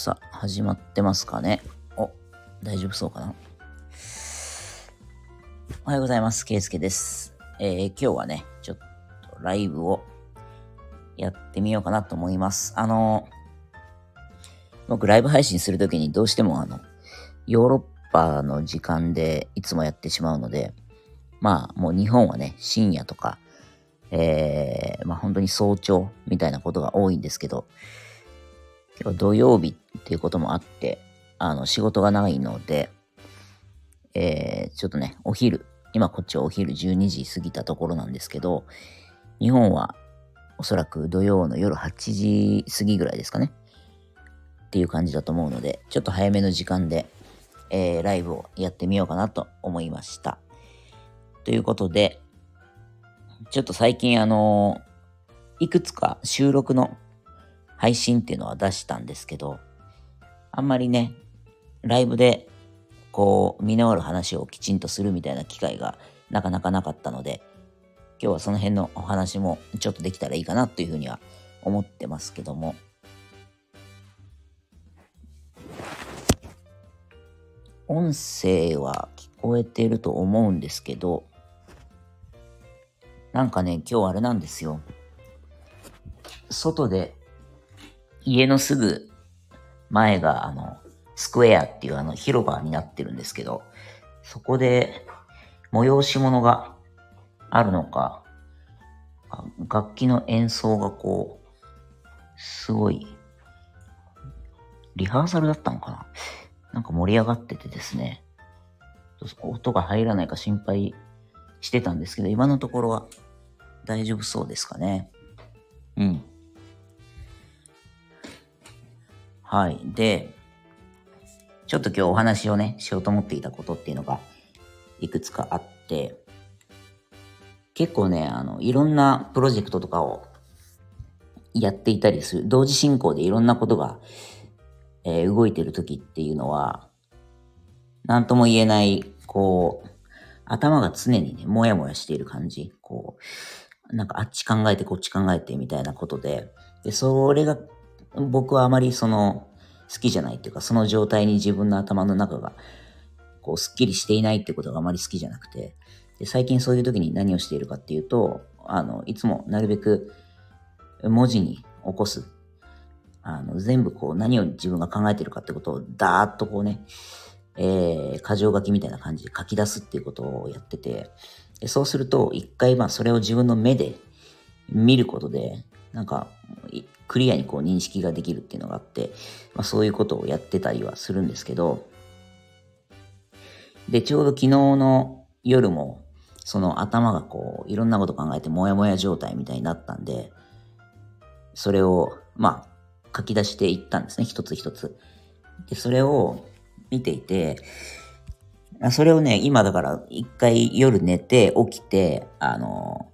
さあ、始まってますかね？お、大丈夫そうかな？おはようございます。ケイスケです。えー、今日はね、ちょっとライブをやってみようかなと思います。あの、僕ライブ配信するときにどうしてもあの、ヨーロッパの時間でいつもやってしまうので、まあもう日本はね、深夜とか、えー、まあ本当に早朝みたいなことが多いんですけど、結構土曜日っていうこともあって、あの、仕事がないので、えー、ちょっとね、お昼、今こっちはお昼12時過ぎたところなんですけど、日本はおそらく土曜の夜8時過ぎぐらいですかね。っていう感じだと思うので、ちょっと早めの時間で、えー、ライブをやってみようかなと思いました。ということで、ちょっと最近あのいくつか収録の配信っていうのは出したんですけど、あんまりね、ライブでこう、身のある話をきちんとするみたいな機会がなかなかなかったので、今日はその辺のお話もちょっとできたらいいかなというふうには思ってますけども。音声は聞こえてると思うんですけど、なんかね、今日あれなんですよ。外で、家のすぐ前が、あの、スクエアっていうあの広場になってるんですけど、そこで催し物があるのか、楽器の演奏がこう、すごい、リハーサルだったのかな？なんか盛り上がっててですね、音が入らないか心配してたんですけど、今のところは大丈夫そうですかね。うん。はい。で、ちょっと今日お話をね、しようと思っていたことっていうのがいくつかあって、結構ね、あの、いろんなプロジェクトとかをやっていたりする、同時進行でいろんなことが、えー動いてる時っていうのは、なんとも言えない、こう、頭が常にね、もやもやしている感じ。こう、なんかあっち考えてこっち考えてみたいなことで、で、それが、僕はあまりその、好きじゃないっていうか、その状態に自分の頭の中が、こう、すっきりしていないってことがあまり好きじゃなくて、で、最近そういう時に何をしているかっていうと、あの、いつもなるべく文字に起こす。あの、全部こう、何を自分が考えてるかってことを、ダーッとこうね、えー、箇条書きみたいな感じで書き出すっていうことをやってて、でそうすると、一回まあそれを自分の目で見ることで、なんか、クリアにこう認識ができるっていうのがあって、まあそういうことをやってたりはするんですけど、で、ちょうど昨日の夜も、その頭がこう、いろんなこと考えてモヤモヤ状態みたいになったんで、それを、まあ、書き出していったんですね、一つ一つ。で、それを見ていて、それをね、今だから一回夜寝て起きて、あの、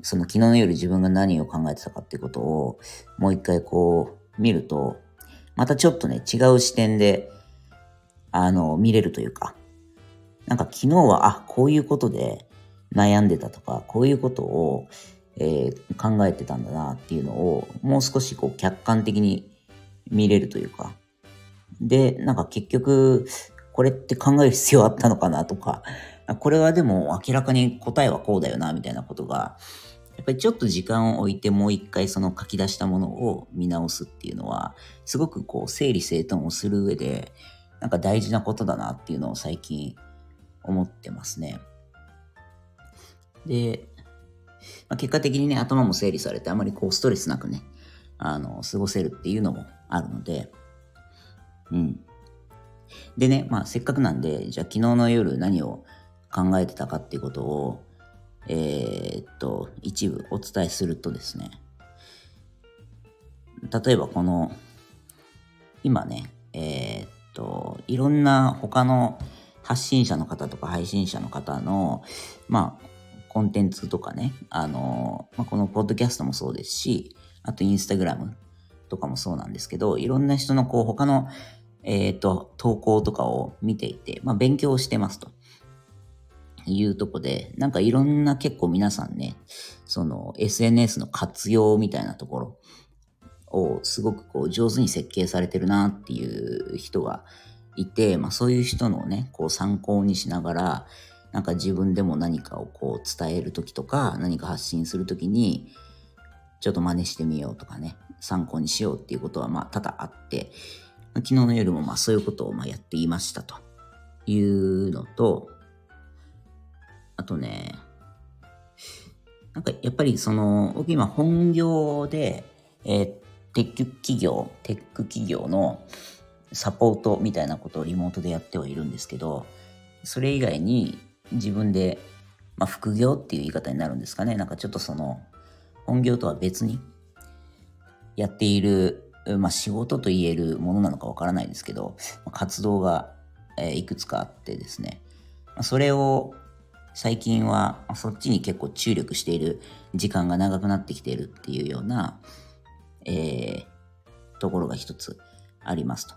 その昨日の夜自分が何を考えてたかっていうことをもう一回こう見ると、またちょっとね、違う視点で、あの、見れるというか、なんか昨日は、あ、こういうことで悩んでたとか、こういうことを、えー考えてたんだなっていうのを、もう少しこう客観的に見れるというか、で、なんか結局、これって考える必要あったのかなとか、これはでも明らかに答えはこうだよな、みたいなことが、やっぱりちょっと時間を置いてもう一回その書き出したものを見直すっていうのは、すごくこう整理整頓をする上で、なんか大事なことだなっていうのを最近思ってますね。で、まあ、結果的にね、頭も整理されてあまりこうストレスなくね、あの、過ごせるっていうのもあるので、うん。でね、まあせっかくなんで、じゃあ昨日の夜何を考えてたかっていうことを、えーっと、一部お伝えするとですね、例えばこの、今ね、えーっと、いろんな他の発信者の方とか配信者の方の、まあ、コンテンツとかね、あの、まあ、このポッドキャストもそうですし、あとインスタグラムとかもそうなんですけど、いろんな人のこう他の、えっ、と、投稿とかを見ていて、まあ、勉強してますと。いうとこで、なんかいろんな結構皆さんね、その SNS の活用みたいなところをすごくこう上手に設計されてるなっていう人がいて、まあそういう人のね、こう参考にしながら、なんか自分でも何かをこう伝えるときとか、何か発信するときに、ちょっと真似してみようとかね、参考にしようっていうことはまあ多々あって、昨日の夜もまあそういうことをまあやっていましたというのと、あとね、なんかやっぱりその、僕今本業で、えー、テック企業、テック企業のサポートみたいなことをリモートでやってはいるんですけど、それ以外に自分で、まあ、副業っていう言い方になるんですかね。なんかちょっとその、本業とは別にやっている、まあ、仕事と言えるものなのかわからないですけど、活動が、いくつかあってですね、それを最近はそっちに結構注力している時間が長くなってきているっていうような、えー、ところが一つありますと。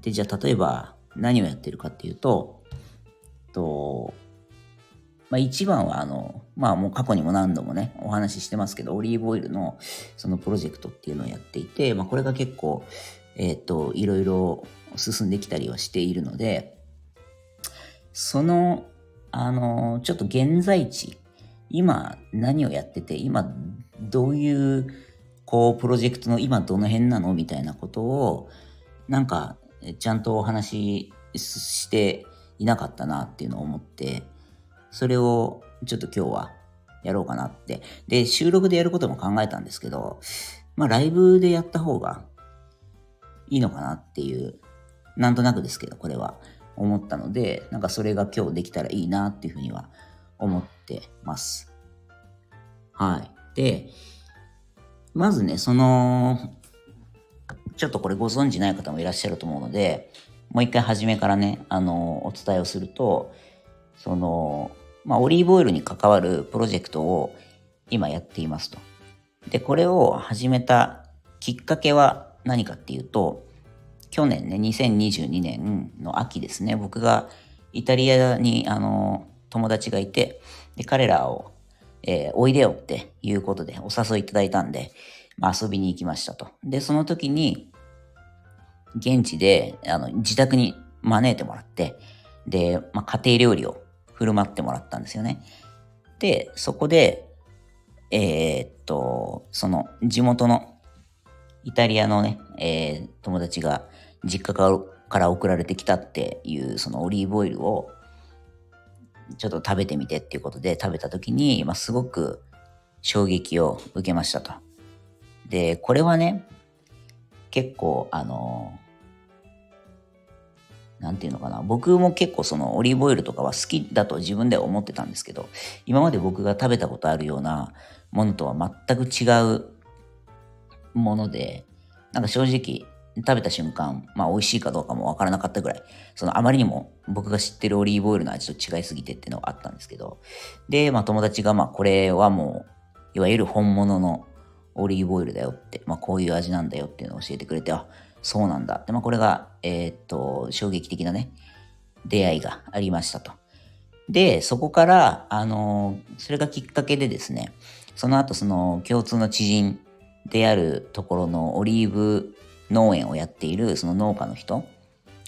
で、じゃあ例えば何をやってるかっていうと、と、まあ一番はあの、まあもう過去にも何度もね、お話ししてますけど、オリーブオイルのそのプロジェクトっていうのをやっていて、まあこれが結構、えっ、ー、と、いろいろ進んできたりはしているので、その、あの、ちょっと現在地、今何をやってて、今どういうこう、プロジェクトの今どの辺なの？みたいなことを、なんか、ちゃんとお話ししていなかったなっていうのを思って、それをちょっと今日はやろうかなって。で、収録でやることも考えたんですけど、まあライブでやった方がいいのかなっていう、なんとなくですけど、これは思ったので、なんかそれが今日できたらいいなっていうふうには思ってます。はい。で、まずね、その、ちょっとこれご存知ない方もいらっしゃると思うので、もう一回初めからね、あの、お伝えをすると、その、まあ、オリーブオイルに関わるプロジェクトを今やっていますと。で、これを始めたきっかけは何かっていうと、去年ね、2022年の秋ですね、僕がイタリアに、あの、友達がいて、で、彼らをえー、おいでよっていうことでお誘いいただいたんで、まあ、遊びに行きましたと。で、その時に、現地で、あの、自宅に招いてもらって、で、まあ、家庭料理を振る舞ってもらったんですよね。で、そこで、えー、っと、その、地元のイタリアのね、えー、友達が実家から送られてきたっていう、そのオリーブオイルを、ちょっと食べてみてっていうことで食べた時に、まあ、すごく衝撃を受けましたと。で、これはね、結構、あの、なんていうのかな。僕も結構そのオリーブオイルとかは好きだと自分では思ってたんですけど、今まで僕が食べたことあるようなものとは全く違うもので、なんか正直、食べた瞬間、まあ美味しいかどうかもわからなかったぐらい、そのあまりにも僕が知ってるオリーブオイルの味と違いすぎてっていうのがあったんですけど、で、まあ友達がまあこれはもう、いわゆる本物のオリーブオイルだよって、まあこういう味なんだよっていうのを教えてくれて、あ、そうなんだって、まあこれが、えー、っと、衝撃的なね、出会いがありましたと。で、そこから、あの、それがきっかけでですね、その後その共通の知人であるところのオリーブ農園をやっているその農家の人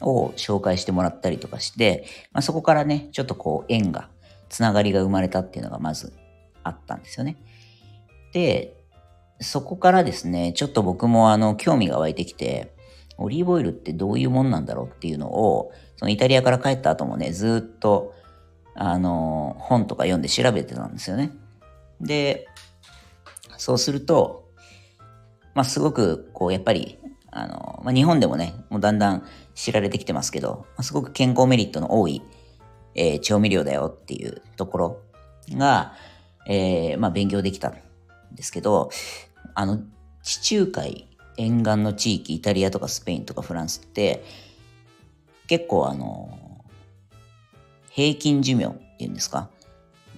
を紹介してもらったりとかして、まあ、そこからね、ちょっとこう縁が、つながりが生まれたっていうのがまずあったんですよね。で、そこからですね、ちょっと僕もあの、興味が湧いてきて、オリーブオイルってどういうもんなんだろうっていうのを、そのイタリアから帰った後もね、ずっと、あの、本とか読んで調べてたんですよね。で、そうすると、まあ、すごく、こう、やっぱり、あの、まあ、日本でもね、もうだんだん知られてきてますけど、まあ、すごく健康メリットの多い、えー、調味料だよっていうところが、えー、まあ、勉強できたんですけど、あの、地中海沿岸の地域、イタリアとかスペインとかフランスって、結構あの、平均寿命っていうんですか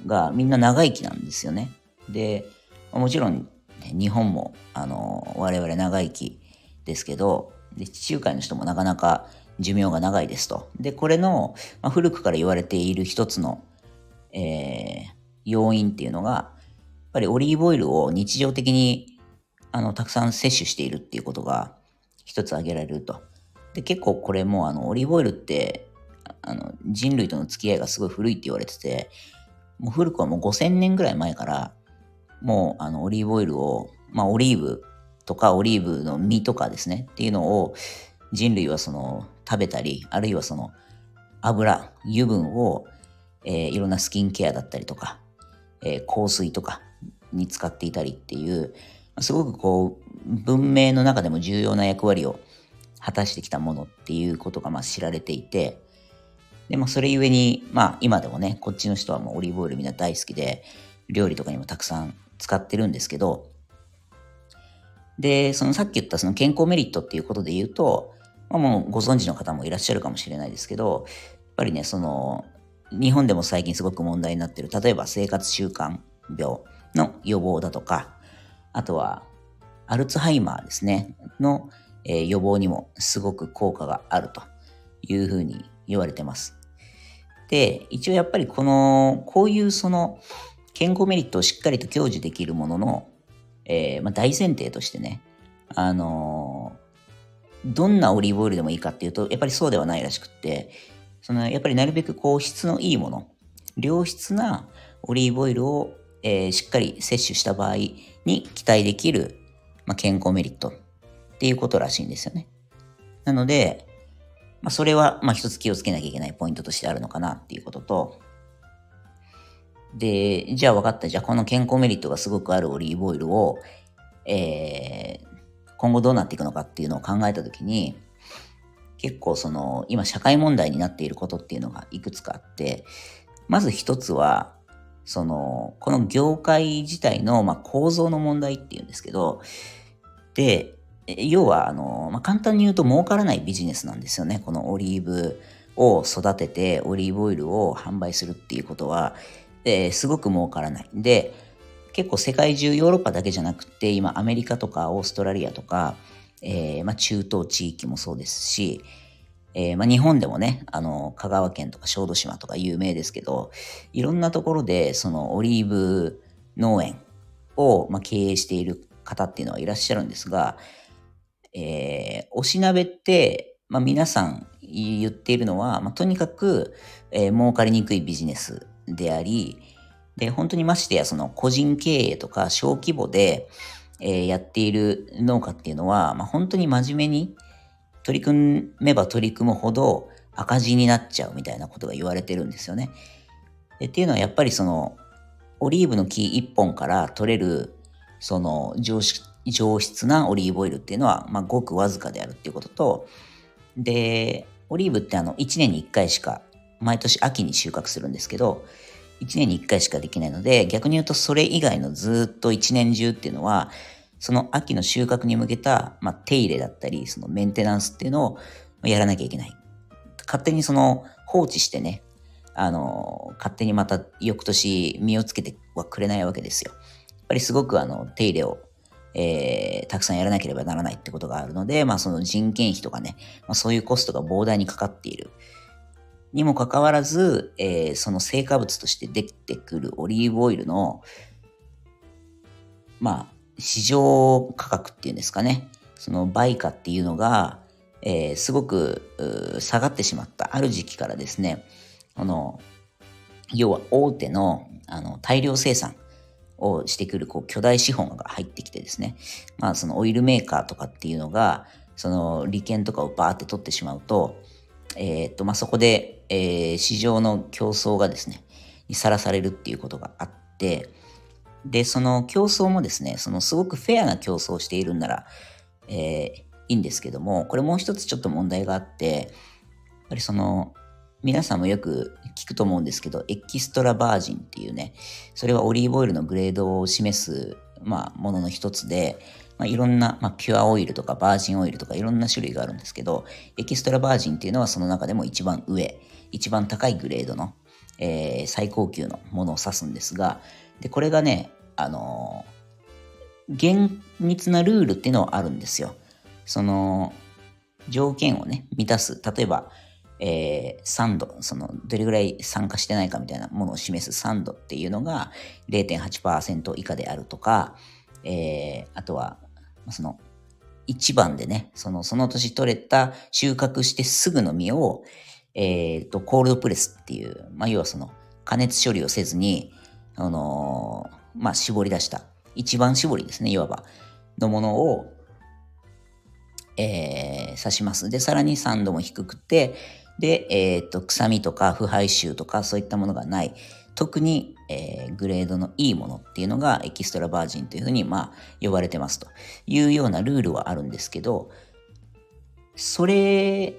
がみんな長生きなんですよね。で、もちろん、ね、日本もあの我々長生きですけど、で地中海の人もなかなか寿命が長いですと。で、これの、まあ、古くから言われている一つの、えー、要因っていうのが、やっぱりオリーブオイルを日常的にあの、たくさん摂取しているっていうことが一つ挙げられると。で、結構これもあの、オリーブオイルって、あの、人類との付き合いがすごい古いって言われてて、もう古くはもう5000年ぐらい前から、もうあの、オリーブオイルを、まあ、オリーブとかオリーブの実とかですね、っていうのを人類はその、食べたり、あるいはその、油、油分を、えー、いろんなスキンケアだったりとか、えー、香水とかに使っていたりっていう、すごくこう、文明の中でも重要な役割を果たしてきたものっていうことがまあ知られていて、で、まあそれゆえに、まあ今でもね、こっちの人はもうオリーブオイルみんな大好きで、料理とかにもたくさん使ってるんですけど、で、そのさっき言ったその健康メリットっていうことで言うと、まあ、もうご存知の方もいらっしゃるかもしれないですけど、やっぱりね、その、日本でも最近すごく問題になってる、例えば生活習慣病の予防だとか、あとはアルツハイマーですね、の、えー、予防にもすごく効果があるというふうに言われてます。で、一応やっぱりこの、こういうその健康メリットをしっかりと享受できるものの、えー、まあ、大前提としてね、あのー、どんなオリーブオイルでもいいかっていうと、やっぱりそうではないらしくって、そのやっぱりなるべくこう質のいいもの、良質なオリーブオイルを、えー、しっかり摂取した場合に期待できるまあ、健康メリットっていうことらしいんですよね。なので、まあ、それは、まあ、一つ気をつけなきゃいけないポイントとしてあるのかなっていうことと、で、じゃあ分かった。じゃあこの健康メリットがすごくあるオリーブオイルを、えー、今後どうなっていくのかっていうのを考えたときに、結構その、今社会問題になっていることっていうのがいくつかあって、まず一つは、その、この業界自体の、まあ、構造の問題っていうんですけど、で、要は、あの、まあ、簡単に言うと儲からないビジネスなんですよね。このオリーブを育ててオリーブオイルを販売するっていうことは、えー、すごく儲からない。で、結構世界中ヨーロッパだけじゃなくて、今アメリカとかオーストラリアとか、えー、まあ、中東地域もそうですし、えー、まあ、日本でもね、あの、香川県とか小豆島とか有名ですけど、いろんなところでそのオリーブ農園を、まあ、経営している方っていうのはいらっしゃるんですが、えー、おしなべって、まあ、皆さん言っているのは、まあ、とにかく、えー、儲かりにくいビジネスであり、で、本当にましてやその個人経営とか小規模で、えー、やっている農家っていうのは、まあ、本当に真面目に取り組めば取り組むほど赤字になっちゃうみたいなことが言われてるんですよね。でっていうのはやっぱりそのオリーブの木一本から取れるその上上質なオリーブオイルっていうのは、まあ、ごくわずかであるっていうことと、で、オリーブってあの、1年に1回しか、毎年秋に収穫するんですけど、1年に1回しかできないので、逆に言うとそれ以外のずっと1年中っていうのは、その秋の収穫に向けた、まあ、手入れだったり、そのメンテナンスっていうのをやらなきゃいけない。勝手にその放置してね、あの、勝手にまた翌年実をつけてはくれないわけですよ。やっぱりすごくあの手入れを、えー、たくさんやらなければならないってことがあるので、まあその人件費とかね、まあ、そういうコストが膨大にかかっている。にもかかわらず、えー、その成果物としてできてくるオリーブオイルの、まあ、市場価格っていうんですかね、その売価っていうのが、えー、すごく下がってしまった。ある時期からですね、この、要は大手のあの大量生産、をしてくるこう巨大資本が入ってきてですね、まあそのオイルメーカーとかっていうのが、その利権とかをバーって取ってしまうと、えー、っと、まあそこで、えー、市場の競争がですね、さらされるっていうことがあって、で、その競争もですね、そのすごくフェアな競争をしているんなら、えー、いいんですけども、これもう一つちょっと問題があって、やっぱりその、皆さんもよく聞くと思うんですけど、エキストラバージンっていうね、それはオリーブオイルのグレードを示す、まあ、ものの一つで、まあ、いろんな、まあ、ピュアオイルとかバージンオイルとかいろんな種類があるんですけど、エキストラバージンっていうのはその中でも一番上、一番高いグレードの、えー、最高級のものを指すんですが、で、これがね、あのー、厳密なルールっていうのはあるんですよ。その、条件をね、満たす。例えば、えー、酸度、その、どれぐらい酸化してないかみたいなものを示す酸度っていうのが0.8%以下であるとか、えー、あとは、その、一番でね、その、その年取れた、収穫してすぐの実を、えっ、ー、と、コールドプレスっていう、まあ、要はその、加熱処理をせずに、あのー、まあ、絞り出した、一番絞りですね、いわば、のものを、えー、刺します。で、さらに酸度も低くて、で、えっ、ー、と、臭みとか腐敗臭とかそういったものがない。特に、えー、グレードのいいものっていうのがエキストラバージンというふうに、まあ、呼ばれてますというようなルールはあるんですけど、それ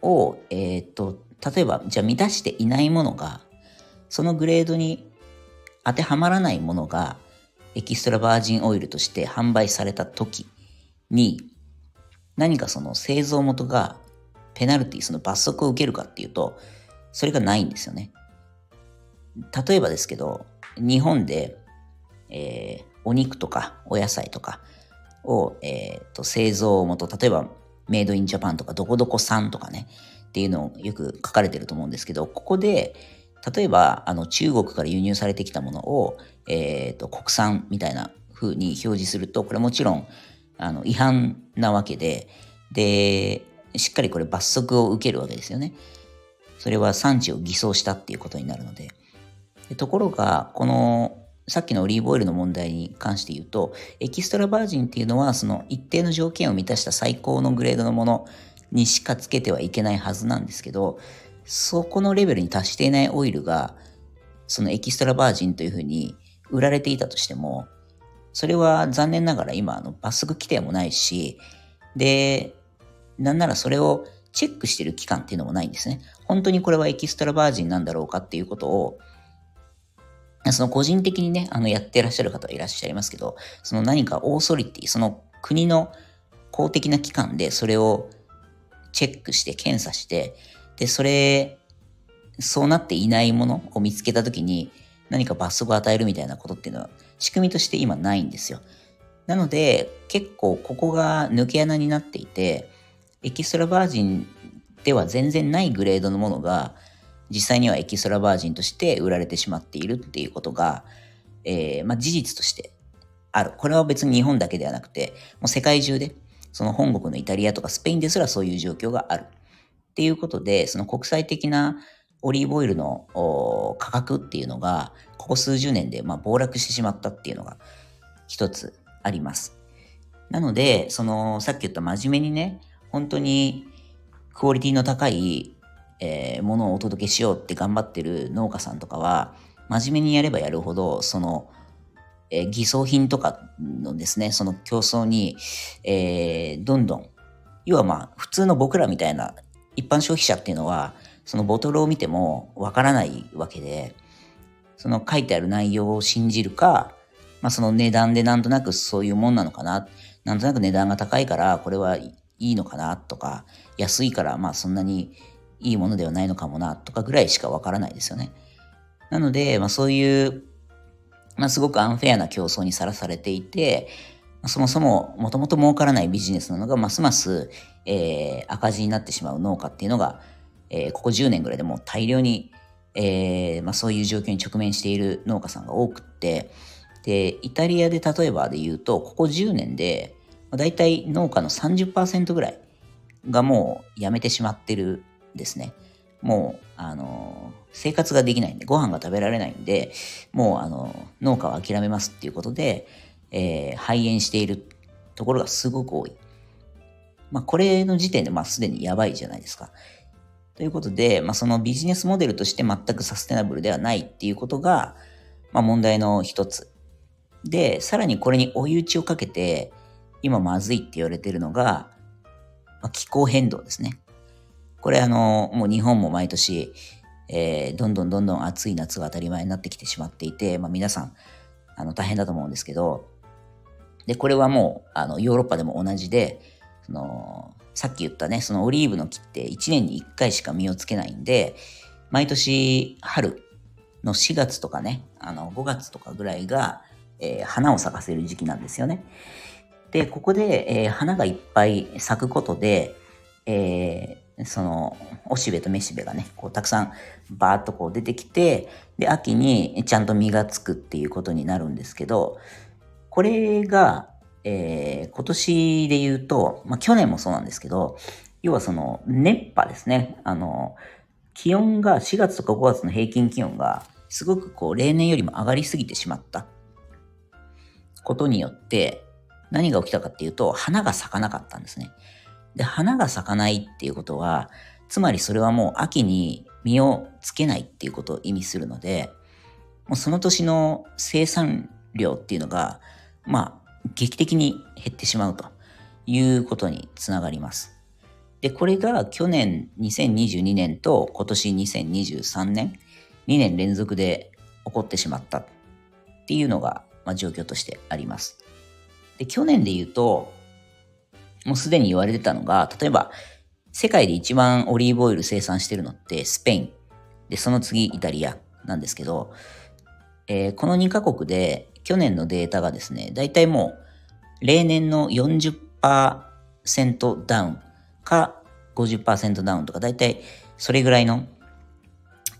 を、えっ、と、例えば、じゃあ満たしていないものが、そのグレードに当てはまらないものが、エキストラバージンオイルとして販売された時に、何かその製造元がペナルティ、その罰則を受けるかっていうと、それがないんですよね。例えばですけど、日本で、えー、お肉とかお野菜とかを、えーと、製造元、例えばメイドインジャパンとかどこどこ産とかね、っていうのをよく書かれてると思うんですけど、ここで、例えばあの中国から輸入されてきたものを、えーと、国産みたいな風に表示すると、これもちろんあの違反なわけで、で、しっかりこれ罰則を受けるわけですよね。それは産地を偽装したっていうことになるので。ところが、このさっきのオリーブオイルの問題に関して言うと、エキストラバージンっていうのは、その一定の条件を満たした最高のグレードのものにしかつけてはいけないはずなんですけど、そこのレベルに達していないオイルが、そのエキストラバージンというふうに売られていたとしても、それは残念ながら今、あの、罰則規定もないし、で、なんならそれをチェックしてる期間っていうのもないんですね。本当にこれはエキストラバージンなんだろうかっていうことを、その個人的にね、あの、やってらっしゃる方はいらっしゃいますけど、その何かオーソリティ、その国の公的な機関でそれをチェックして検査して、で、それ、そうなっていないものを見つけたときに何か罰則を与えるみたいなことっていうのは仕組みとして今ないんですよ。なので、結構ここが抜け穴になっていて、エキストラバージンでは全然ないグレードのものが、実際にはエキストラバージンとして売られてしまっているっていうことが、えー、まあ、事実としてある。これは別に日本だけではなくて、もう世界中で、その本国のイタリアとかスペインですらそういう状況がある。っていうことで、その国際的なオリーブオイルの価格っていうのが、ここ数十年でま暴落してしまったっていうのが一つあります。なので、その、さっき言った真面目にね、本当にクオリティの高い、えー、ものをお届けしようって頑張ってる農家さんとかは、真面目にやればやるほど、その、えー、偽装品とかのですね、その競争に、えー、どんどん、要はまあ、普通の僕らみたいな一般消費者っていうのは、そのボトルを見てもわからないわけで、その書いてある内容を信じるか、まあその値段でなんとなくそういうもんなのかな、なんとなく値段が高いからこれはいいのかなとか、安いからまあそんなにいいものではないのかもなとかぐらいしかわからないですよね。なので、まあそういう、まあすごくアンフェアな競争にさらされていて、そもそももともと儲からないビジネスなのがますます、えー、赤字になってしまう農家っていうのが、えー、ここ10年ぐらいでも大量に、えーまあ、そういう状況に直面している農家さんが多くって、で、イタリアで例えばで言うと、ここ10年で、まあ、大体農家の30%ぐらいがもうやめてしまってるですね。もう、あの、生活ができないんで、ご飯が食べられないんで、もう、あの、農家は諦めますっていうことで、えー、肺炎しているところがすごく多い。まあ、これの時点で、まあ、すでにやばいじゃないですか。ということで、まあ、そのビジネスモデルとして全くサステナブルではないっていうことが、まあ、問題の一つ。で、さらにこれに追い打ちをかけて、今まずいって言われてるのが、まあ、気候変動ですね。これあの、もう日本も毎年、えー、どんどんどんどん暑い夏が当たり前になってきてしまっていて、まあ、皆さん、あの、大変だと思うんですけど、で、これはもう、あの、ヨーロッパでも同じで、その、さっき言ったね、そのオリーブの木って1年に1回しか実をつけないんで、毎年春の4月とかね、あの、5月とかぐらいが、えー、花を咲かせる時期なんですよね。で、ここで、えー、花がいっぱい咲くことで、えー、その、おしべとめしべがね、こう、たくさんバーッとこう出てきて、で、秋にちゃんと実がつくっていうことになるんですけど、これが、えー、今年で言うと、まあ、去年もそうなんですけど、要はその、熱波ですね。あの、気温が4月とか5月の平均気温が、すごくこう、例年よりも上がりすぎてしまったことによって、何が起きたかっていうと、花が咲かなかったんですね。で、花が咲かないっていうことは、つまりそれはもう秋に実をつけないっていうことを意味するので、もうその年の生産量っていうのが、まあ、劇的に減ってしまうということにつながります。で、これが去年2022年と今年2023年、2年連続で起こってしまったっていうのが、まあ、状況としてあります。で、去年で言うと、もうすでに言われてたのが、例えば、世界で一番オリーブオイル生産してるのってスペイン。で、その次イタリアなんですけど、えー、この2カ国で去年のデータがですね、だいたいもう例年の40%ダウンか50%ダウンとか、だいたいそれぐらいの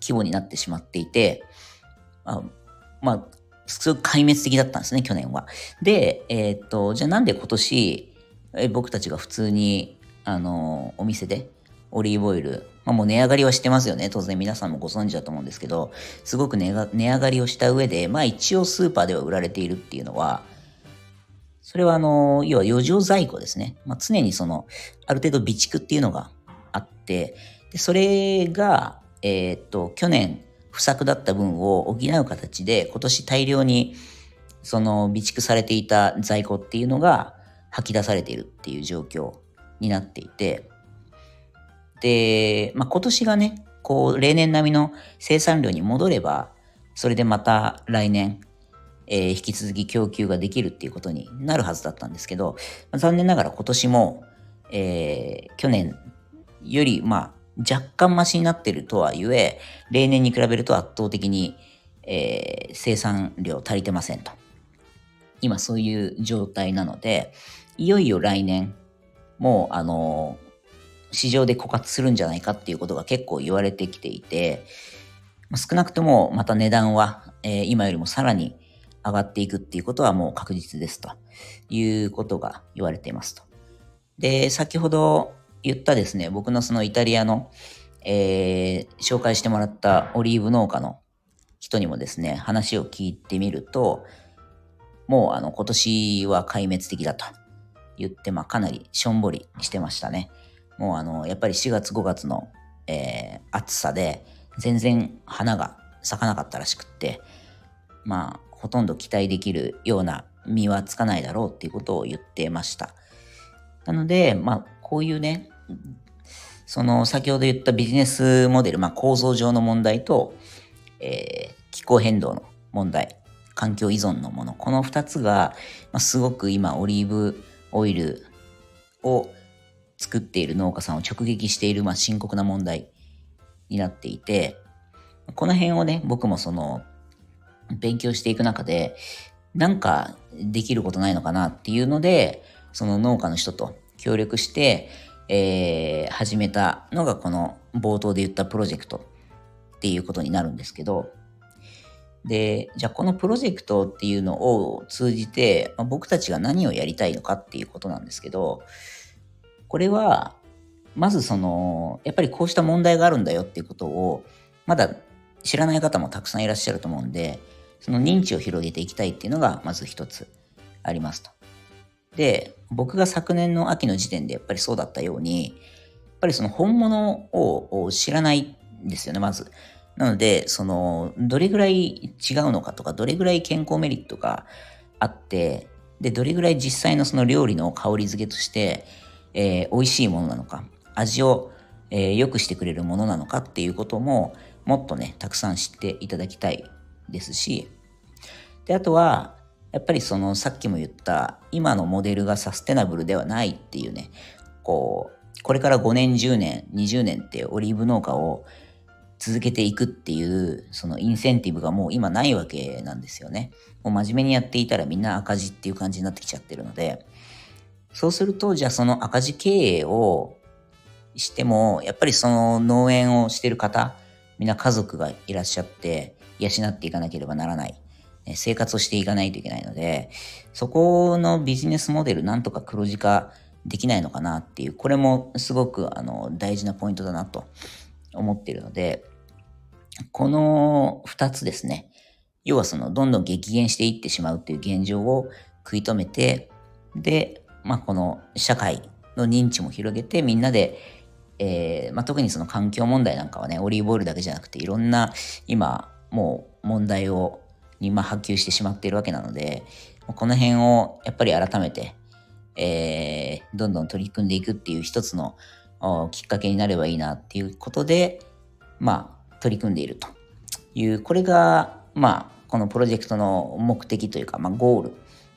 規模になってしまっていて、あまあ、すごく壊滅的だったんですね、去年は。で、えー、っと、じゃあなんで今年、え僕たちが普通に、あの、お店でオリーブオイル、まあ、もう値上がりはしてますよね。当然皆さんもご存知だと思うんですけど、すごく値が値上がりをした上で、まあ一応スーパーでは売られているっていうのは、それはあの、要は余剰在庫ですね。まあ、常にその、ある程度備蓄っていうのがあって、でそれが、えー、っと、去年不作だった分を補う形で、今年大量にその備蓄されていた在庫っていうのが吐き出されているっていう状況になっていて、で、まあ、今年がね、こう、例年並みの生産量に戻れば、それでまた来年、えー、引き続き供給ができるっていうことになるはずだったんですけど、まあ、残念ながら今年も、えー、去年より、まあ、若干マシになってるとはいえ、例年に比べると圧倒的に、えー、生産量足りてませんと。今そういう状態なので、いよいよ来年、もう、あの市場で枯渇するんじゃないかっていうことが結構言われてきていて、少なくともまた値段は、えー、今よりもさらに上がっていくっていうことはもう確実ですということが言われていますと。で、先ほど言ったですね、僕のそのイタリアの、えー、紹介してもらったオリーブ農家の人にもですね、話を聞いてみると、もうあの今年は壊滅的だと言って、まあかなりしょんぼりしてましたね。もうあの、やっぱり4月5月の、えー、暑さで全然花が咲かなかったらしくって、まあ、ほとんど期待できるような実はつかないだろうっていうことを言ってました。なので、まあ、こういうね、その先ほど言ったビジネスモデル、まあ、構造上の問題と、えー、気候変動の問題、環境依存のもの、この2つが、ま、すごく今オリーブオイルを作っている農家さんを直撃している、まあ、深刻な問題になっていて、この辺をね、僕もその、勉強していく中で、なんかできることないのかなっていうので、その農家の人と協力して、えー、始めたのがこの冒頭で言ったプロジェクトっていうことになるんですけど、で、じゃあこのプロジェクトっていうのを通じて、まあ、僕たちが何をやりたいのかっていうことなんですけど、これは、まずその、やっぱりこうした問題があるんだよっていうことを、まだ知らない方もたくさんいらっしゃると思うんで、その認知を広げていきたいっていうのが、まず一つありますと。で、僕が昨年の秋の時点でやっぱりそうだったように、やっぱりその本物を知らないんですよね、まず。なので、その、どれぐらい違うのかとか、どれぐらい健康メリットがあって、で、どれぐらい実際のその料理の香り付けとして、えー、美味しいものなのか、味を、えー、良くしてくれるものなのかっていうことも、もっとね、たくさん知っていただきたいですし、で、あとは、やっぱりそのさっきも言った今のモデルがサステナブルではないっていうね、こう、これから5年、10年、20年ってオリーブ農家を続けていくっていうそのインセンティブがもう今ないわけなんですよね。もう真面目にやっていたらみんな赤字っていう感じになってきちゃってるので、そうすると、じゃあその赤字経営をしても、やっぱりその農園をしてる方、みんな家族がいらっしゃって、養っていかなければならない。生活をしていかないといけないので、そこのビジネスモデルなんとか黒字化できないのかなっていう、これもすごくあの大事なポイントだなと思っているので、この二つですね。要はそのどんどん激減していってしまうっていう現状を食い止めて、で、まあこの社会の認知も広げてみんなでえー、まあ、特にその環境問題なんかはね、オリーブオイルだけじゃなくて、いろんな今、もう問題を、にま波及してしまっているわけなので、この辺をやっぱり改めて、えー、どんどん取り組んでいくっていう一つのきっかけになればいいなっていうことで、まあ、取り組んでいるという、これが、まあ、このプロジェクトの目的というか、まあ、ゴール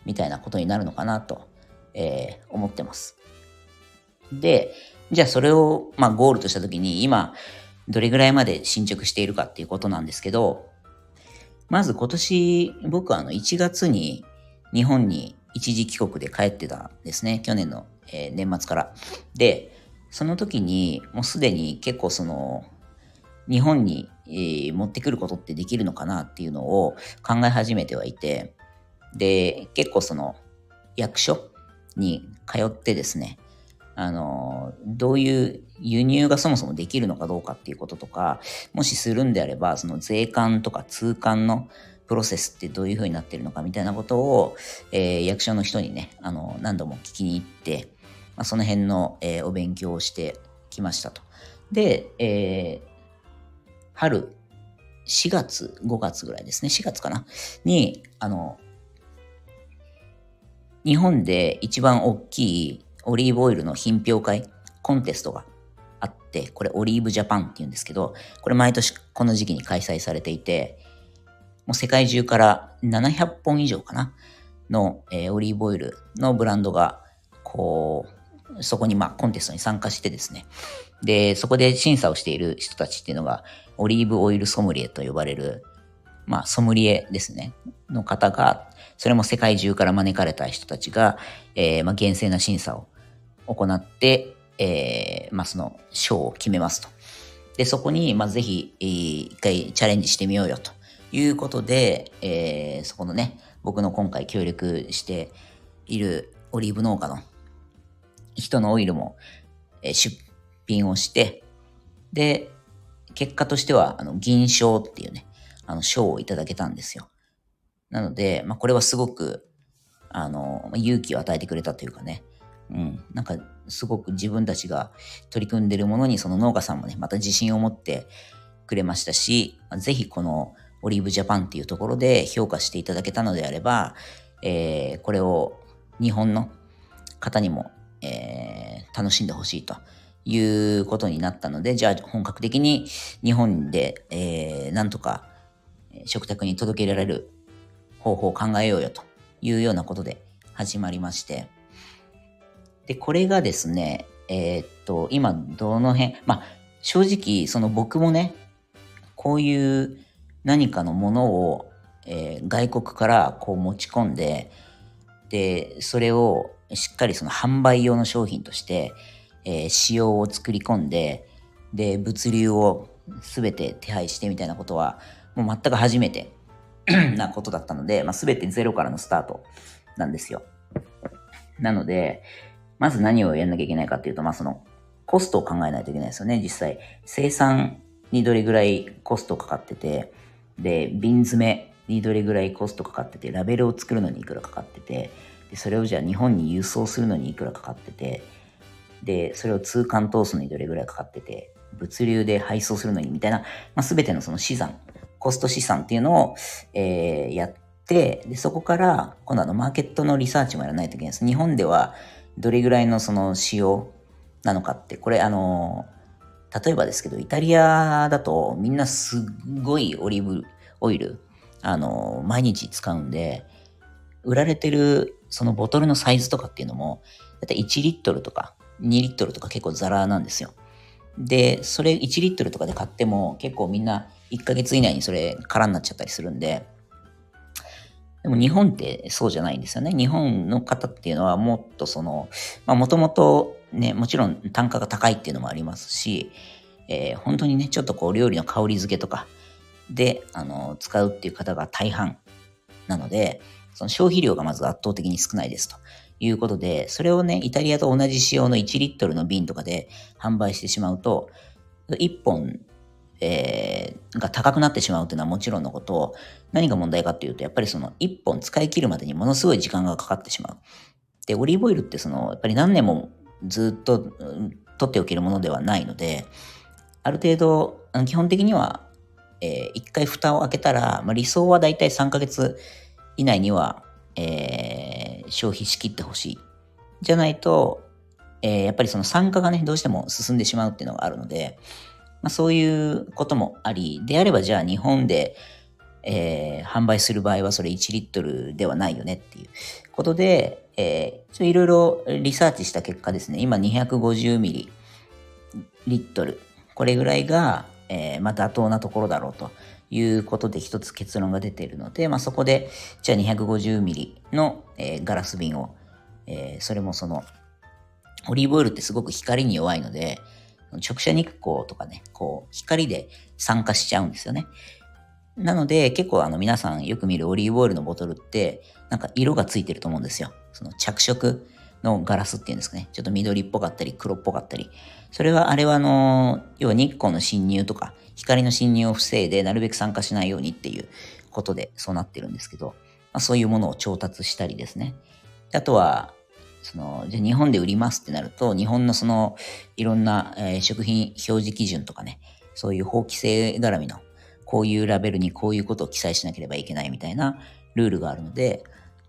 みたいなことになるのかなと、えー、思ってます。で、じゃあそれを、まあ、ゴールとしたときに、今、どれぐらいまで進捗しているかっていうことなんですけど、まず今年、僕はあの1月に日本に一時帰国で帰ってたんですね。去年の、えー、年末から。で、その時にもうすでに結構その、日本に、えー、持ってくることってできるのかなっていうのを考え始めてはいて、で、結構その役所に通ってですね、あの、どういう輸入がそもそもできるのかどうかっていうこととか、もしするんであれば、その税関とか通関のプロセスってどういう風になってるのかみたいなことを、えー、役所の人にね、あの、何度も聞きに行って、まあ、その辺の、えー、お勉強をしてきましたと。で、えー、春、4月、5月ぐらいですね、4月かな、に、あの、日本で一番大きいオリーブオイルの品評会、コンテストがあって、これオリーブジャパンって言うんですけど、これ毎年この時期に開催されていて、もう世界中から700本以上かな？の、えー、オリーブオイルのブランドが、こう、そこにまあコンテストに参加してですね。で、そこで審査をしている人たちっていうのが、オリーブオイルソムリエと呼ばれる、まあソムリエですね、の方が、それも世界中から招かれた人たちが、えー、まあ厳正な審査を行って、えー、まあ、その賞を決めますと。で、そこに、まあ、ぜひ、一回チャレンジしてみようよということで、えー、そこのね、僕の今回協力しているオリーブ農家の人のオイルも、えー、出品をして、で、結果としては、あの、銀賞っていうね、あの、賞をいただけたんですよ。なので、まあ、これはすごく、あの、勇気を与えてくれたというかね、うん、なんかすごく自分たちが取り組んでるものにその農家さんもね、また自信を持ってくれましたし、ぜひこのオリーブジャパンっていうところで評価していただけたのであれば、えー、これを日本の方にも、えー、楽しんでほしいと。いうことになったので、じゃあ本格的に日本で、えー、なんとか食卓に届けられる方法を考えようよというようなことで始まりまして、で、これがですね、えー、っと、今、どの辺、まあ、正直、その僕もね、こういう何かのものを、えー、外国からこう持ち込んで、で、それをしっかりその販売用の商品として、えー、仕様を作り込んで、で、物流を全て手配してみたいなことは、もう全く初めて なことだったので、まあ、全てゼロからのスタートなんですよ。なので、まず何をやんなきゃいけないかっていうと、まあその、コストを考えないといけないですよね、実際。生産にどれぐらいコストかかってて、で、瓶詰めにどれぐらいコストかかってて、ラベルを作るのにいくらかかってて、でそれをじゃあ日本に輸送するのにいくらかかってて、で、それを通関通すのにどれぐらいかかってて、物流で配送するのにみたいな、まあ、全てのその資産、コスト資産っていうのを、えー、やって、で、そこから、今度あの、マーケットのリサーチもやらないといけないです。日本では、どれぐらいのその使用なのかって、これあの、例えばですけど、イタリアだとみんなすっごいオリーブオイル、あの、毎日使うんで、売られてるそのボトルのサイズとかっていうのも、だいたい1リットルとか2リットルとか結構ザラなんですよ。で、それ1リットルとかで買っても結構みんな1ヶ月以内にそれ空になっちゃったりするんで、でも日本ってそうじゃないんですよね。日本の方っていうのはもっとその、まあもともとね、もちろん単価が高いっていうのもありますし、えー、本当にね、ちょっとこう料理の香り付けとかで、あの、使うっていう方が大半なので、その消費量がまず圧倒的に少ないですということで、それをね、イタリアと同じ仕様の1リットルの瓶とかで販売してしまうと、1本、えー、が高くなってしまうというのはもちろんのこと、何が問題かっていうと、やっぱりその1本使い切るまでにものすごい時間がかかってしまう。で、オリーブオイルってその、やっぱり何年もずっと取っておけるものではないので、ある程度、基本的には、えー、1回蓋を開けたら、まあ、理想はだいたい3ヶ月以内には、えー、消費しきってほしい。じゃないと、えー、やっぱりその酸化がね、どうしても進んでしまうっていうのがあるので、まあ、そういうこともあり、であればじゃあ日本で、えー、販売する場合はそれ1リットルではないよねっていうことで、えー、いろいろリサーチした結果ですね、今250ミリリットル、これぐらいが、えー、まあ妥当なところだろうということで一つ結論が出ているので、まあそこで、じゃあ250ミリの、えー、ガラス瓶を、えー、それもその、オリーブオイルってすごく光に弱いので、直射日光とかね、こう、光で酸化しちゃうんですよね。なので、結構あの皆さんよく見るオリーブオイルのボトルって、なんか色がついてると思うんですよ。その着色のガラスっていうんですかね。ちょっと緑っぽかったり黒っぽかったり。それは、あれはあの、要は日光の侵入とか、光の侵入を防いで、なるべく酸化しないようにっていうことでそうなってるんですけど、まあ、そういうものを調達したりですね。あとは、その、じゃ日本で売りますってなると、日本のその、いろんな、えー、食品表示基準とかね、そういう法規制絡みのこういうラベルにこういうことを記載しなければいけないみたいなルールがあるので、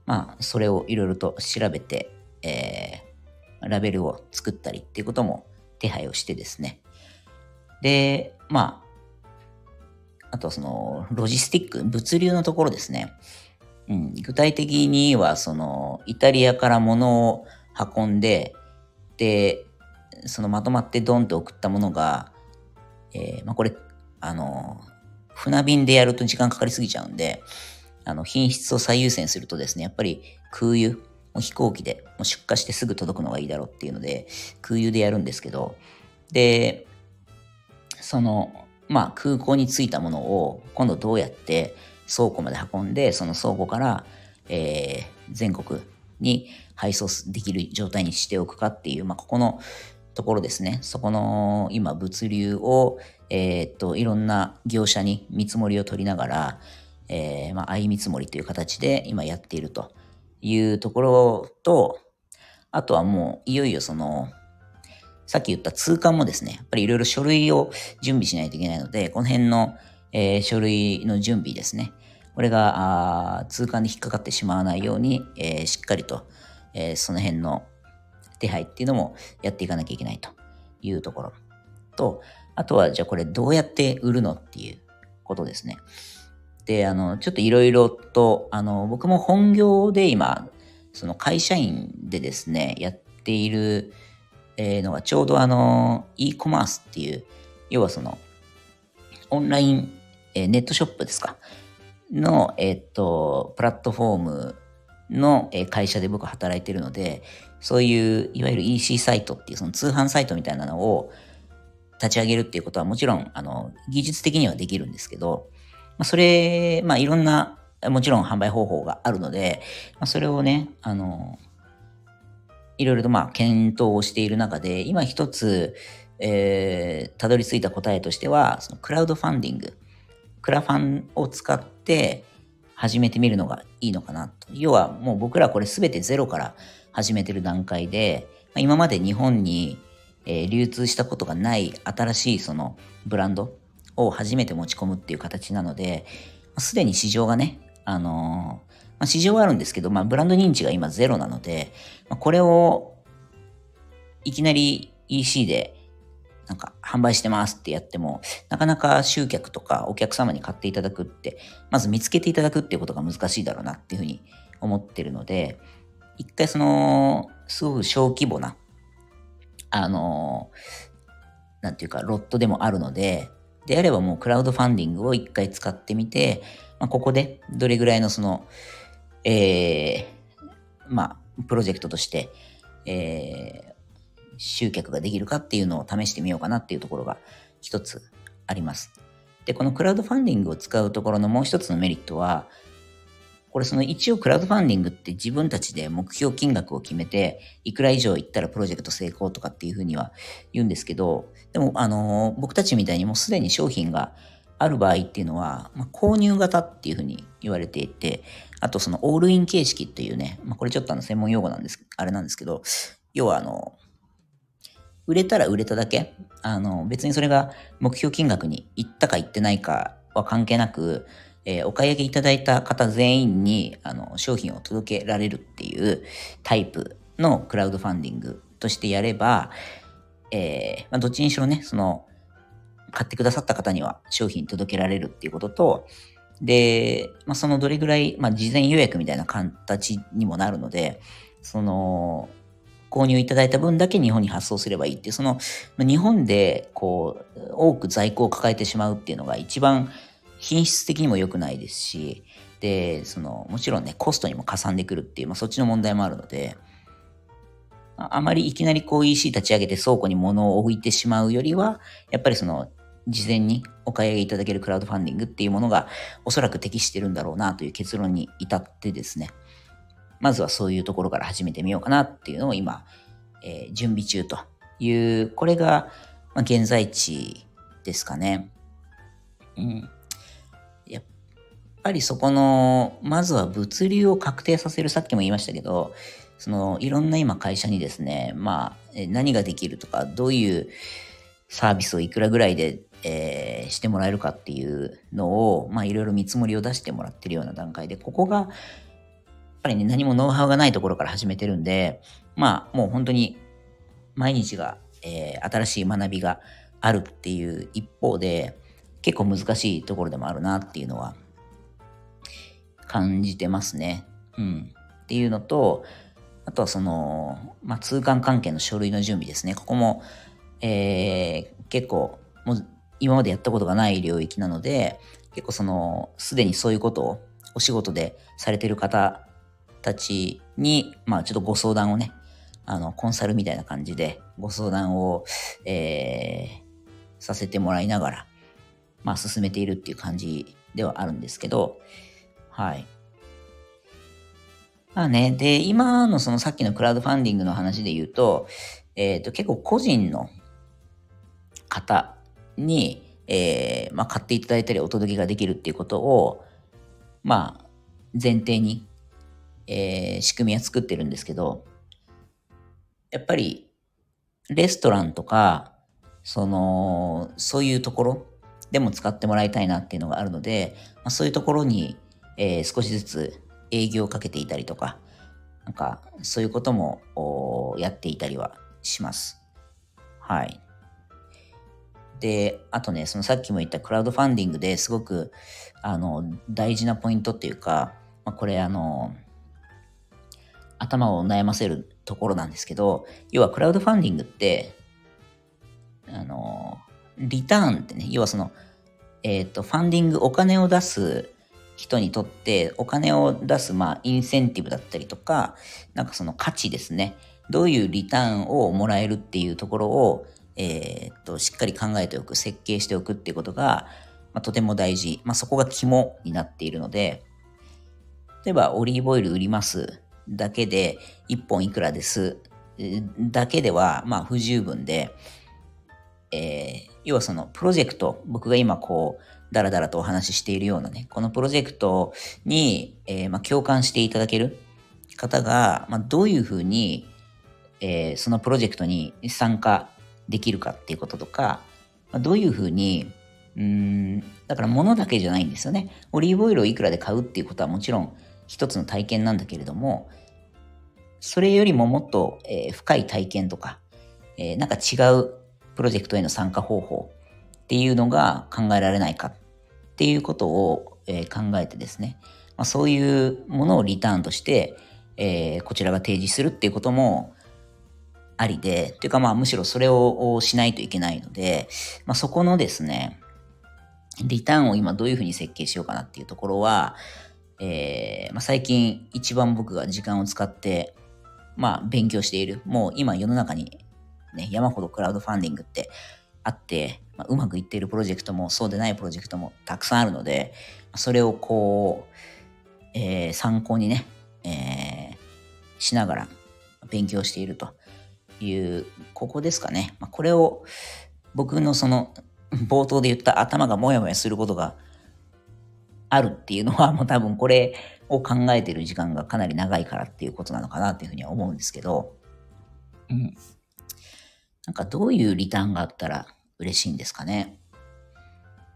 まあ、それをいろいろと調べて、えー、ラベルを作ったりっていうことも手配をしてですね。で、まあ、あとその、ロジスティック、物流のところですね。うん、具体的には、その、イタリアから物を運んで、で、そのまとまってドンと送ったものが、えー、まあ、これ、あの、船便でやると時間かかりすぎちゃうんで、あの、品質を最優先するとですね、やっぱり空輸、もう飛行機でもう出荷してすぐ届くのがいいだろうっていうので、空輸でやるんですけど、で、その、まあ空港に着いたものを今度どうやって倉庫まで運んで、その倉庫から、えー、全国に配送できる状態にしておくかっていう、まあここのところですね。そこの今物流を、えー、っと、いろんな業者に見積もりを取りながら、えー、まあ、相見積もりという形で今やっているというところと、あとはもういよいよその、さっき言った通関もですね、やっぱりいろいろ書類を準備しないといけないので、この辺の、えー、書類の準備ですね。これが、あ通関に引っかかってしまわないように、えー、しっかりと、えー、その辺の手配っていうのもやっていかなきゃいけないというところと、あとはじゃあこれどうやって売るのっていうことですね。で、あの、ちょっといろいろと、あの、僕も本業で今、その会社員でですね、やっている、えー、のがちょうどあの、e コマースっていう、要はその、オンライン、えー、ネットショップですか？の、えっ、と、プラットフォームの会社で僕働いてるので、そういういわゆる EC サイトっていうその通販サイトみたいなのを立ち上げるっていうことはもちろん、あの、技術的にはできるんですけど、まあ、それ、まあいろんな、もちろん販売方法があるので、まあ、それをね、あの、いろいろとまあ検討をしている中で、今一つ、えー、たどり着いた答えとしては、そのクラウドファンディング、クラファンを使って始めてみるのがいいのかなと。要はもう僕らこれ全てゼロから始めてる段階で、今まで日本に、え、流通したことがない新しいそのブランドを初めて持ち込むっていう形なので、す、で、に市場がね、あのー、まあ、市場はあるんですけど、まあ、ブランド認知が今ゼロなので、まあ、これをいきなり EC でなんか販売してますってやっても、なかなか集客とかお客様に買っていただくって、まず見つけていただくっていうことが難しいだろうなっていうふうに思ってるので、一回その、すごく小規模な、あの、なんていうか、ロットでもあるので、であればもうクラウドファンディングを一回使ってみて、まあ、ここでどれぐらいのその、えー、まあ、プロジェクトとして、えー、集客ができるかっていうのを試してみようかなっていうところが一つあります。で、このクラウドファンディングを使うところのもう一つのメリットは、これその一応クラウドファンディングって自分たちで目標金額を決めて、いくら以上いったらプロジェクト成功とかっていうふうには言うんですけど、でもあの、僕たちみたいにもうすでに商品がある場合っていうのは、まあ、購入型っていうふうに言われていて、あとそのオールイン形式っていうね、まあ、これちょっとあの専門用語なんです、あれなんですけど、要はあの、売れたら売れただけ、あの、別にそれが目標金額に行ったか行ってないかは関係なく、えー、お買い上げいただいた方全員にあの商品を届けられるっていうタイプのクラウドファンディングとしてやれば、えー、まあ、どっちにしろね、その、買ってくださった方には商品届けられるっていうことと、で、まあ、そのどれぐらい、まあ、事前予約みたいな形にもなるので、その、購入いただいた分だけ日本に発送すればいいっていう、その、日本で、こう、多く在庫を抱えてしまうっていうのが一番品質的にも良くないですし、で、その、もちろんね、コストにもかさんでくるっていう、まあ、そっちの問題もあるので、あまりいきなりこう EC 立ち上げて倉庫に物を置いてしまうよりは、やっぱりその、事前にお買い上げいただけるクラウドファンディングっていうものがおそらく適してるんだろうなという結論に至ってですね、まずはそういうところから始めてみようかなっていうのを今、えー、準備中という、これが、ま、現在地ですかね。うん。やっぱりそこの、まずは物流を確定させる、さっきも言いましたけど、その、いろんな今会社にですね、まあ、何ができるとか、どういうサービスをいくらぐらいで、えー、してもらえるかっていうのを、まあ、いろいろ見積もりを出してもらってるような段階で、ここが、やっぱりね、何もノウハウがないところから始めてるんで、まあ、もう本当に、毎日が、えー、新しい学びがあるっていう一方で、結構難しいところでもあるなっていうのは感じてますね。うん。っていうのと、あとはその、まあ、通関関係の書類の準備ですね。ここも、えー、結構、もう今までやったことがない領域なので、結構その、すでにそういうことをお仕事でされてる方たちに、まあちょっとご相談をね、あの、コンサルみたいな感じでご相談を、えー、させてもらいながら、まあ進めているっていう感じではあるんですけど、はい。まあね、で、今のそのさっきのクラウドファンディングの話で言うと、えっ、ー、と、結構個人の方に、えー、まあ、買っていただいたりお届けができるっていうことを、まあ、前提に、えー、仕組みは作ってるんですけど、やっぱり、レストランとか、その、そういうところでも使ってもらいたいなっていうのがあるので、まあ、そういうところに、えー、少しずつ営業をかけていたりとか、なんか、そういうこともやっていたりはします。はい。で、あとね、そのさっきも言ったクラウドファンディングですごく、あの、大事なポイントっていうか、まあ、これあの、頭を悩ませるところなんですけど、要はクラウドファンディングって、あの、リターンってね、要はその、えっ、ー、と、ファンディング、お金を出す人にとってお金を出す、まあ、インセンティブだったりとか、なんかその価値ですね。どういうリターンをもらえるっていうところを、えー、っと、しっかり考えておく、設計しておくっていうことが、まあ、とても大事。まあ、そこが肝になっているので、例えばオリーブオイル売りますだけで1本いくらですだけでは、まあ、不十分で、えー、要はそのプロジェクト、僕が今こう、だらだらとお話ししているようなね、このプロジェクトに、えー、まあ、共感していただける方が、まあ、どういうふうに、えー、そのプロジェクトに参加できるかっていうこととか、ま、どういうふうに、うん、だから物だけじゃないんですよね。オリーブオイルをいくらで買うっていうことはもちろん一つの体験なんだけれども、それよりももっと、えー、深い体験とか、えー、なんか違うプロジェクトへの参加方法っていうのが考えられないかっていうことを、えー、考えてですね、まあ、そういうものをリターンとして、えー、こちらが提示するっていうこともありで、というかまあむしろそれをしないといけないので、まあ、そこのですね、リターンを今どういうふうに設計しようかなっていうところは、えーまあ、最近一番僕が時間を使って、まあ、勉強している。もう今世の中にね、山ほどクラウドファンディングってあって、まあ、うまくいっているプロジェクトもそうでないプロジェクトもたくさんあるので、それをこうえー、参考にね、えー、しながら勉強しているという、ここですかね。まあ、これを僕のその冒頭で言った頭がもやもやすることがあるっていうのはもう多分これを考えてる時間がかなり長いからっていうことなのかなっていうふうには思うんですけど、うん。なんかどういうリターンがあったら嬉しいんですかね。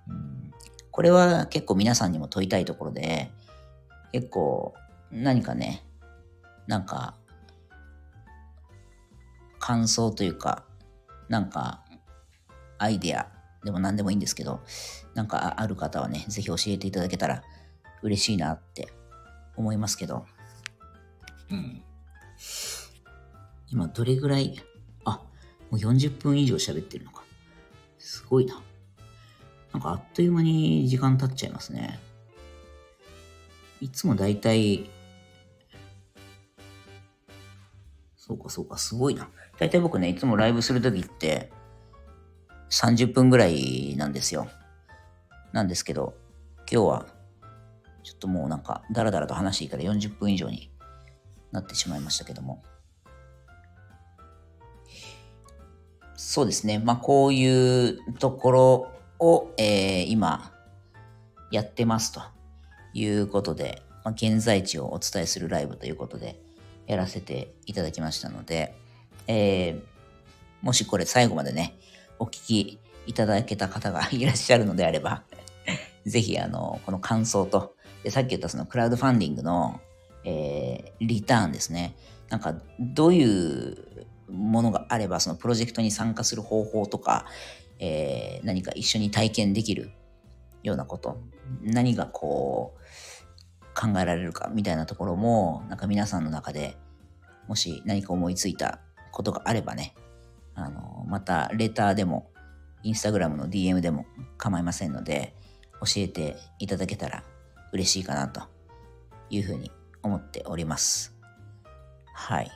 うん、これは結構皆さんにも問いたいところで、結構何かね、なんか感想というか、なんかアイデアでも何でもいいんですけど、なんかある方はね、ぜひ教えていただけたら嬉しいなって思いますけど、うん。今どれぐらい、あ、もう40分以上喋ってるのか。すごいな。なんかあっという間に時間経っちゃいますね。いつもだいたい、そうかそうか、すごいな。だいたい僕ね、いつもライブするときって、30分ぐらいなんですよ。なんですけど、今日は、ちょっともうなんか、だらだらと話していいから40分以上になってしまいましたけども。そうですね。まあ、こういうところを、えー、今、やってますということで、まあ、現在地をお伝えするライブということで、やらせていただきましたので、えー、もしこれ最後までね、お聞きいただけた方が いらっしゃるのであれば ぜひ、あの、この感想と、でさっき言ったそのクラウドファンディングの、えー、リターンですね。なんか、どういうものがあれば、そのプロジェクトに参加する方法とか、えー、何か一緒に体験できるようなこと、何がこう、考えられるかみたいなところも、なんか皆さんの中でもし何か思いついたことがあればね、あの、またレターでも、インスタグラムの DM でも構いませんので、教えていただけたら嬉しいかなというふうに思っております。はい。